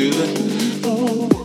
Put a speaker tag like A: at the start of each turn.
A: the. Oh.